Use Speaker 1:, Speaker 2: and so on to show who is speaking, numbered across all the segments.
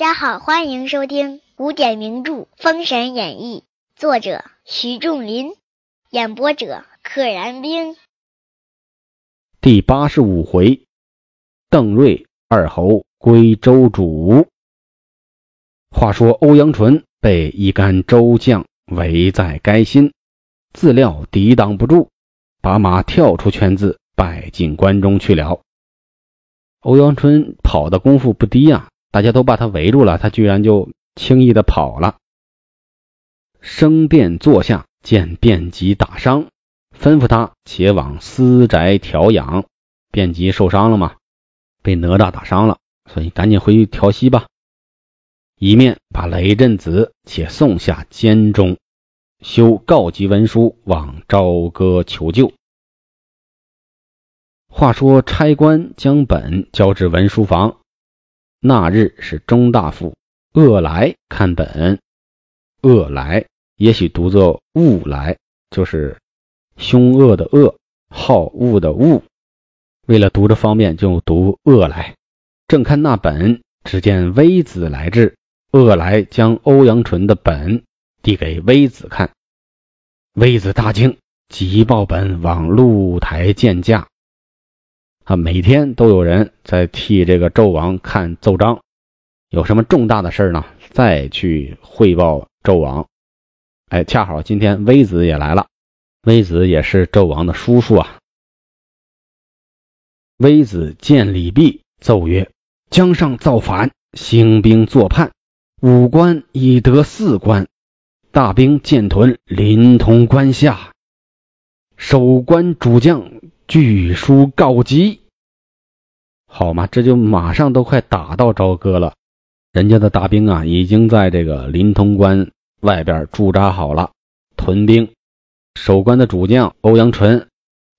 Speaker 1: 大家好，欢迎收听古典名著《封神演义》，作者徐仲林，演播者可燃冰。
Speaker 2: 第八十五回，邓瑞二侯归州主。话说欧阳纯被一干州将围在该心，自料抵挡不住，把马跳出圈子，败进关中去了。欧阳春跑的功夫不低呀，大家都把他围住了，他居然就轻易的跑了。升殿坐下，见卞吉打伤，吩咐他且往私宅调养。卞吉受伤了嘛，被哪吒打伤了，所以赶紧回去调息吧。一面把雷震子且送下监中，修告急文书往朝歌求救。话说差官将本交至文书房，那日是中大夫恶来看本，恶来也许读作恶来，就是凶恶的恶，好恶的恶。为了读着方便，就读恶来。正看那本，只见微子来至。恶来将欧阳纯的本递给微子看，微子大惊，急抱本往露台见驾。啊，每天都有人在替这个纣王看奏章，有什么重大的事呢，再去汇报纣王。哎，恰好今天微子也来了，微子也是纣王的叔叔啊。微子见李泌，奏曰：“江上造反，兴兵作叛。”五关已得四关，大兵建屯临潼关下，守关主将据书告急。好嘛，这就马上都快打到朝歌了，人家的大兵啊，已经在这个临潼关外边驻扎好了，屯兵。守关的主将欧阳纯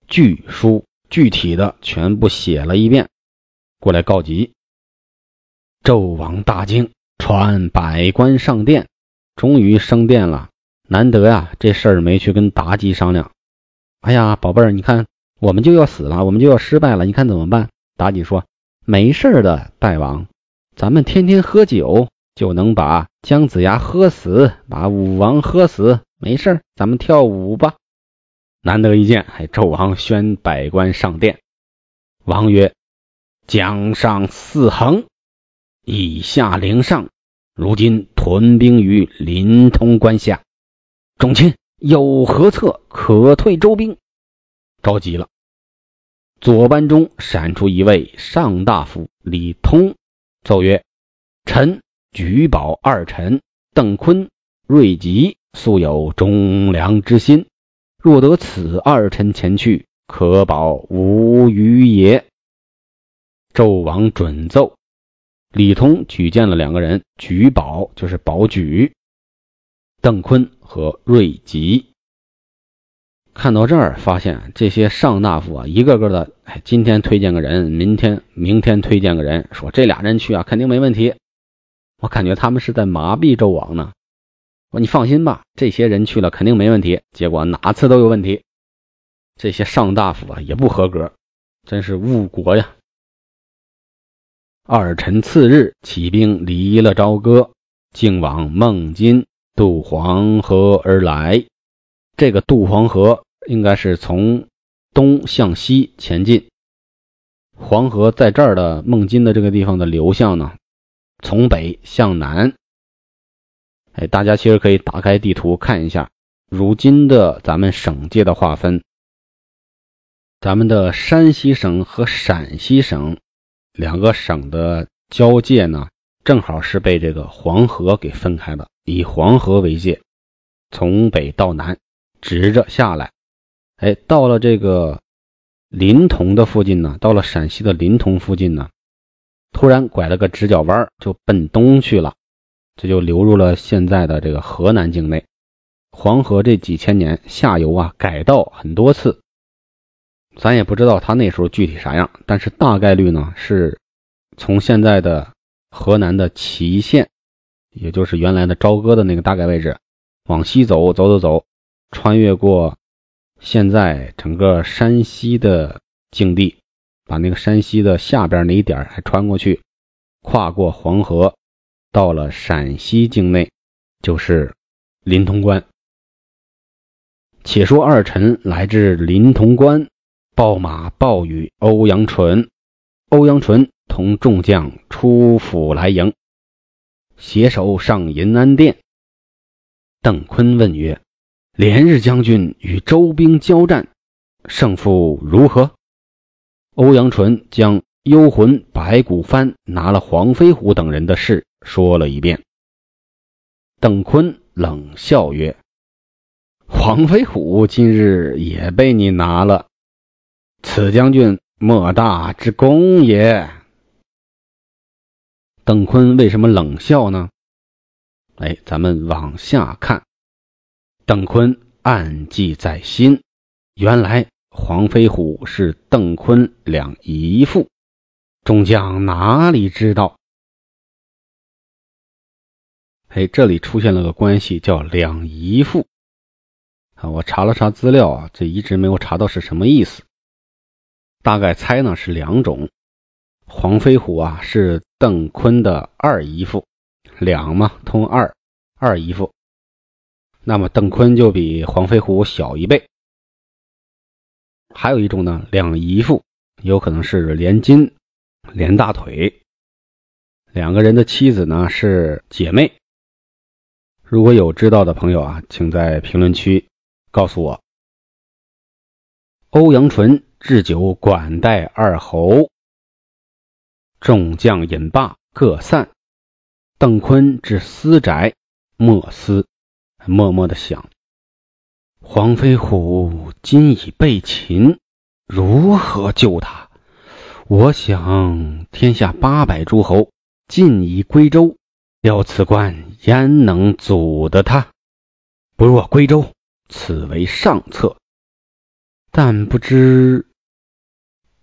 Speaker 2: 据书具体的全部写了一遍，过来告急。纣王大惊。传百官上殿，终于升殿了。难得呀，这事儿没去跟妲己商量。哎呀，宝贝儿，你看我们就要死了，我们就要失败了，你看怎么办？妲己说：“没事的，大王，咱们天天喝酒就能把姜子牙喝死，把武王喝死，没事咱们跳舞吧。”难得一见，还纣王宣百官上殿。王曰：“江上四横。”以下陵上，如今屯兵于临潼关下，众卿有何策可退周兵？着急了。左班中闪出一位上大夫李通，奏曰：“臣举保二臣邓坤、瑞吉素有忠良之心，若得此二臣前去，可保无虞也。”纣王准奏。李通举荐了两个人，举保就是保举，邓坤和瑞吉。看到这儿，发现这些上大夫啊，一个个的，哎，今天推荐个人，明天明天推荐个人，说这俩人去啊，肯定没问题。我感觉他们是在麻痹纣王呢。我你放心吧，这些人去了肯定没问题。结果哪次都有问题，这些上大夫啊也不合格，真是误国呀。二臣次日起兵离了朝歌，竟往孟津渡黄河而来。这个渡黄河应该是从东向西前进。黄河在这儿的孟津的这个地方的流向呢，从北向南。哎，大家其实可以打开地图看一下，如今的咱们省界的划分，咱们的山西省和陕西省。两个省的交界呢，正好是被这个黄河给分开了，以黄河为界，从北到南直着下来。哎，到了这个临潼的附近呢，到了陕西的临潼附近呢，突然拐了个直角弯，就奔东去了，这就流入了现在的这个河南境内。黄河这几千年下游啊，改道很多次。咱也不知道他那时候具体啥样，但是大概率呢是从现在的河南的淇县，也就是原来的朝歌的那个大概位置，往西走走走走，穿越过现在整个山西的境地，把那个山西的下边那一点还穿过去，跨过黄河，到了陕西境内，就是临潼关。且说二臣来至临潼关，报马报与欧阳纯。欧阳纯同众将出府来迎，携手上银安殿。邓坤问曰：“连日将军与周兵交战，胜负如何？”欧阳纯将幽魂白骨幡拿了黄飞虎等人的事说了一遍。邓坤冷笑曰：“黄飞虎今日也被你拿了，此将军。”莫大之功也。邓坤为什么冷笑呢？哎，咱们往下看。邓坤暗记在心，原来黄飞虎是邓坤两姨父，众将哪里知道？哎，这里出现了个关系，叫两姨父。啊，我查了查资料啊，这一直没有查到是什么意思。大概猜呢是两种，黄飞虎啊是邓坤的二姨父，两嘛通二，二姨父。那么邓坤就比黄飞虎小一倍。还有一种呢，两姨父有可能是连筋、连大腿，两个人的妻子呢是姐妹。如果有知道的朋友啊，请在评论区告诉我。欧阳纯。置酒管待二侯，众将饮罢各散。邓坤至私宅，莫思，默默的想：黄飞虎今已被擒，如何救他？我想天下八百诸侯尽已归周，要此关焉能阻得他？不若归周，此为上策。但不知。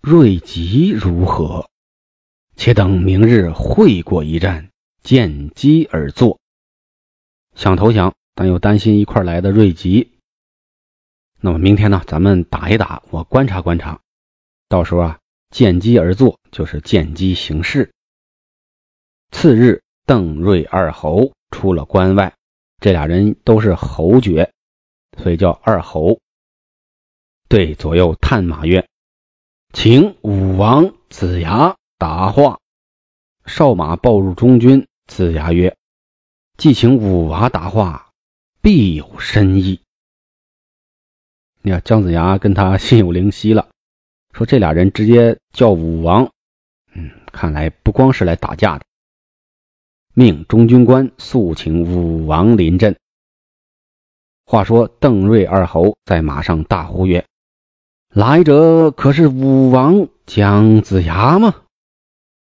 Speaker 2: 瑞吉如何？且等明日会过一战，见机而作。想投降，但又担心一块来的瑞吉。那么明天呢？咱们打一打，我观察观察。到时候啊，见机而作，就是见机行事。次日，邓瑞二侯出了关外，这俩人都是侯爵，所以叫二侯。对左右探马曰。请武王子牙答话。少马报入中军。子牙曰：“既请武王答话，必有深意。”你看姜子牙跟他心有灵犀了，说这俩人直接叫武王，嗯，看来不光是来打架的。命中军官速请武王临阵。话说邓瑞二侯在马上大呼曰。来者可是武王姜子牙吗？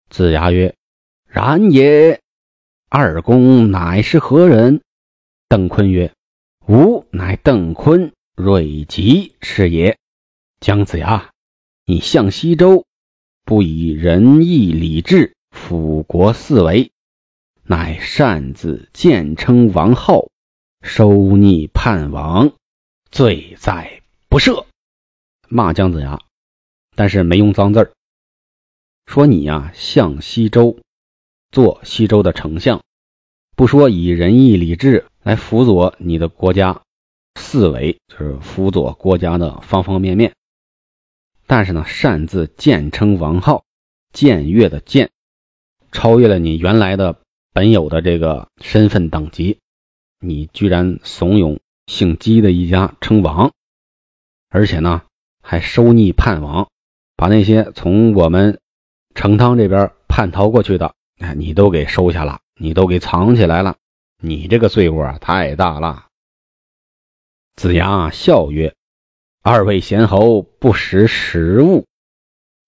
Speaker 2: 子牙曰：“然也。”二公乃是何人？邓坤曰：“吾乃邓坤，瑞吉是也。”姜子牙，你向西周，不以仁义礼智辅国四维，乃擅自建称王号，收逆叛王，罪在不赦。骂姜子牙，但是没用脏字儿，说你呀向西周做西周的丞相，不说以仁义礼智来辅佐你的国家四维，就是辅佐国家的方方面面，但是呢擅自建称王号，僭越的僭，超越了你原来的本有的这个身份等级，你居然怂恿姓姬的一家称王，而且呢。还收逆叛王，把那些从我们成汤这边叛逃过去的，哎，你都给收下了，你都给藏起来了，你这个罪过啊太大了。子牙笑曰：“二位贤侯不识时务，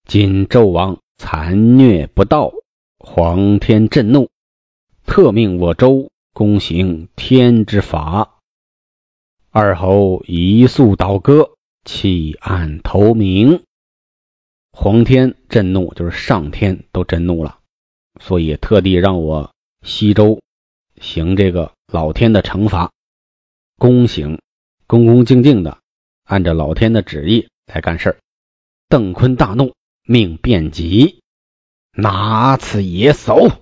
Speaker 2: 今纣王残虐不道，皇天震怒，特命我周公行天之法，二侯一速倒戈。”弃暗投明，皇天震怒，就是上天都震怒了，所以特地让我西周行这个老天的惩罚，恭行，恭恭敬敬的按照老天的旨意来干事儿。邓坤大怒，命卞吉拿此野叟。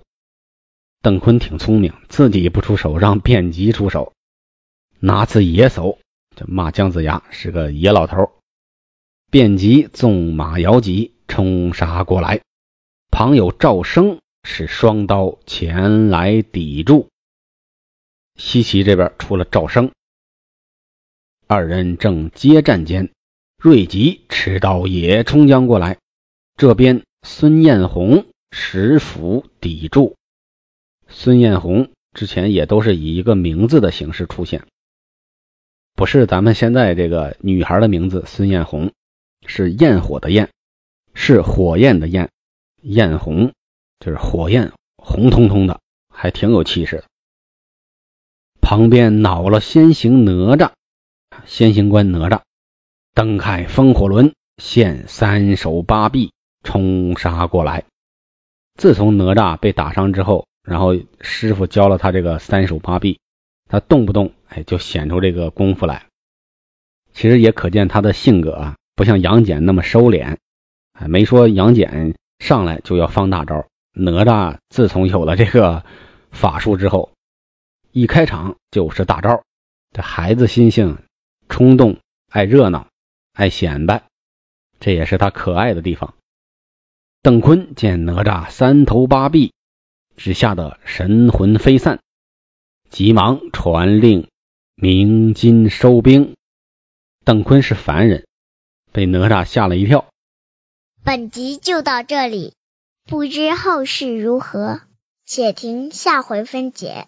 Speaker 2: 邓坤挺聪明，自己不出手，让卞吉出手。拿此野叟，就骂姜子牙是个野老头。卞吉纵马摇戟冲杀过来，旁有赵升使双刀前来抵住。西岐这边出了赵生，二人正接战间，瑞吉持刀也冲将过来，这边孙彦宏使斧抵住。孙艳红之前也都是以一个名字的形式出现，不是咱们现在这个女孩的名字孙艳红，是焰火的焰，是火焰的焰，艳红就是火焰，红彤彤的，还挺有气势的。旁边恼了先行哪吒，先行官哪吒蹬开风火轮，现三手八臂冲杀过来。自从哪吒被打伤之后，然后师傅教了他这个三手八臂，他动不动哎就显出这个功夫来。其实也可见他的性格啊，不像杨戬那么收敛。哎，没说杨戬上来就要放大招，哪吒自从有了这个法术之后，一开场就是大招。这孩子心性冲动，爱热闹，爱显摆，这也是他可爱的地方。邓坤见哪吒三头八臂。只吓得神魂飞散，急忙传令鸣金收兵。邓坤是凡人，被哪吒吓了一跳。
Speaker 1: 本集就到这里，不知后事如何，且听下回分解。